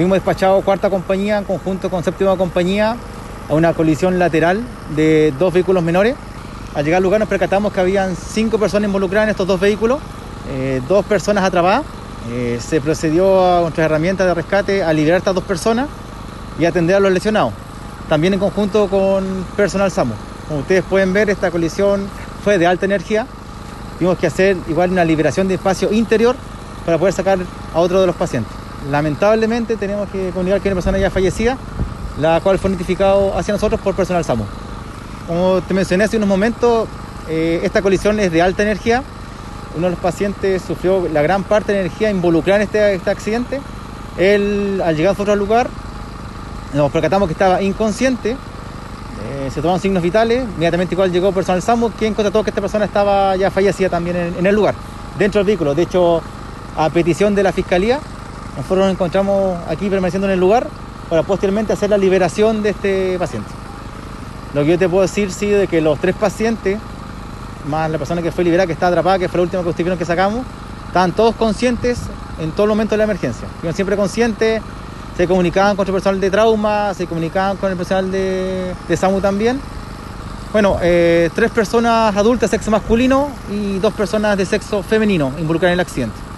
Fuimos despachados cuarta compañía en conjunto con séptima compañía a una colisión lateral de dos vehículos menores. Al llegar al lugar nos percatamos que habían cinco personas involucradas en estos dos vehículos, eh, dos personas atrapadas. Eh, se procedió a nuestras herramientas de rescate a liberar a estas dos personas y atender a los lesionados. También en conjunto con personal SAMU. Como ustedes pueden ver, esta colisión fue de alta energía. Tuvimos que hacer igual una liberación de espacio interior para poder sacar a otro de los pacientes. Lamentablemente tenemos que comunicar que una persona ya fallecida, la cual fue notificado hacia nosotros por personal SAMU. Como te mencioné hace unos momentos, eh, esta colisión es de alta energía. Uno de los pacientes sufrió la gran parte de energía involucrada en este, este accidente. Él, al llegar a otro lugar, nos percatamos que estaba inconsciente. Eh, se tomaron signos vitales. Inmediatamente igual llegó personal SAMU, quien constató que esta persona estaba ya fallecida también en, en el lugar, dentro del vehículo. De hecho, a petición de la Fiscalía, nosotros nos encontramos aquí permaneciendo en el lugar para posteriormente hacer la liberación de este paciente. Lo que yo te puedo decir, sí, de que los tres pacientes, más la persona que fue liberada, que está atrapada, que fue la última vieron que sacamos, estaban todos conscientes en todo momento de la emergencia. Iban siempre conscientes, se comunicaban con el personal de trauma, se comunicaban con el personal de, de SAMU también. Bueno, eh, tres personas adultas, sexo masculino, y dos personas de sexo femenino involucradas en el accidente.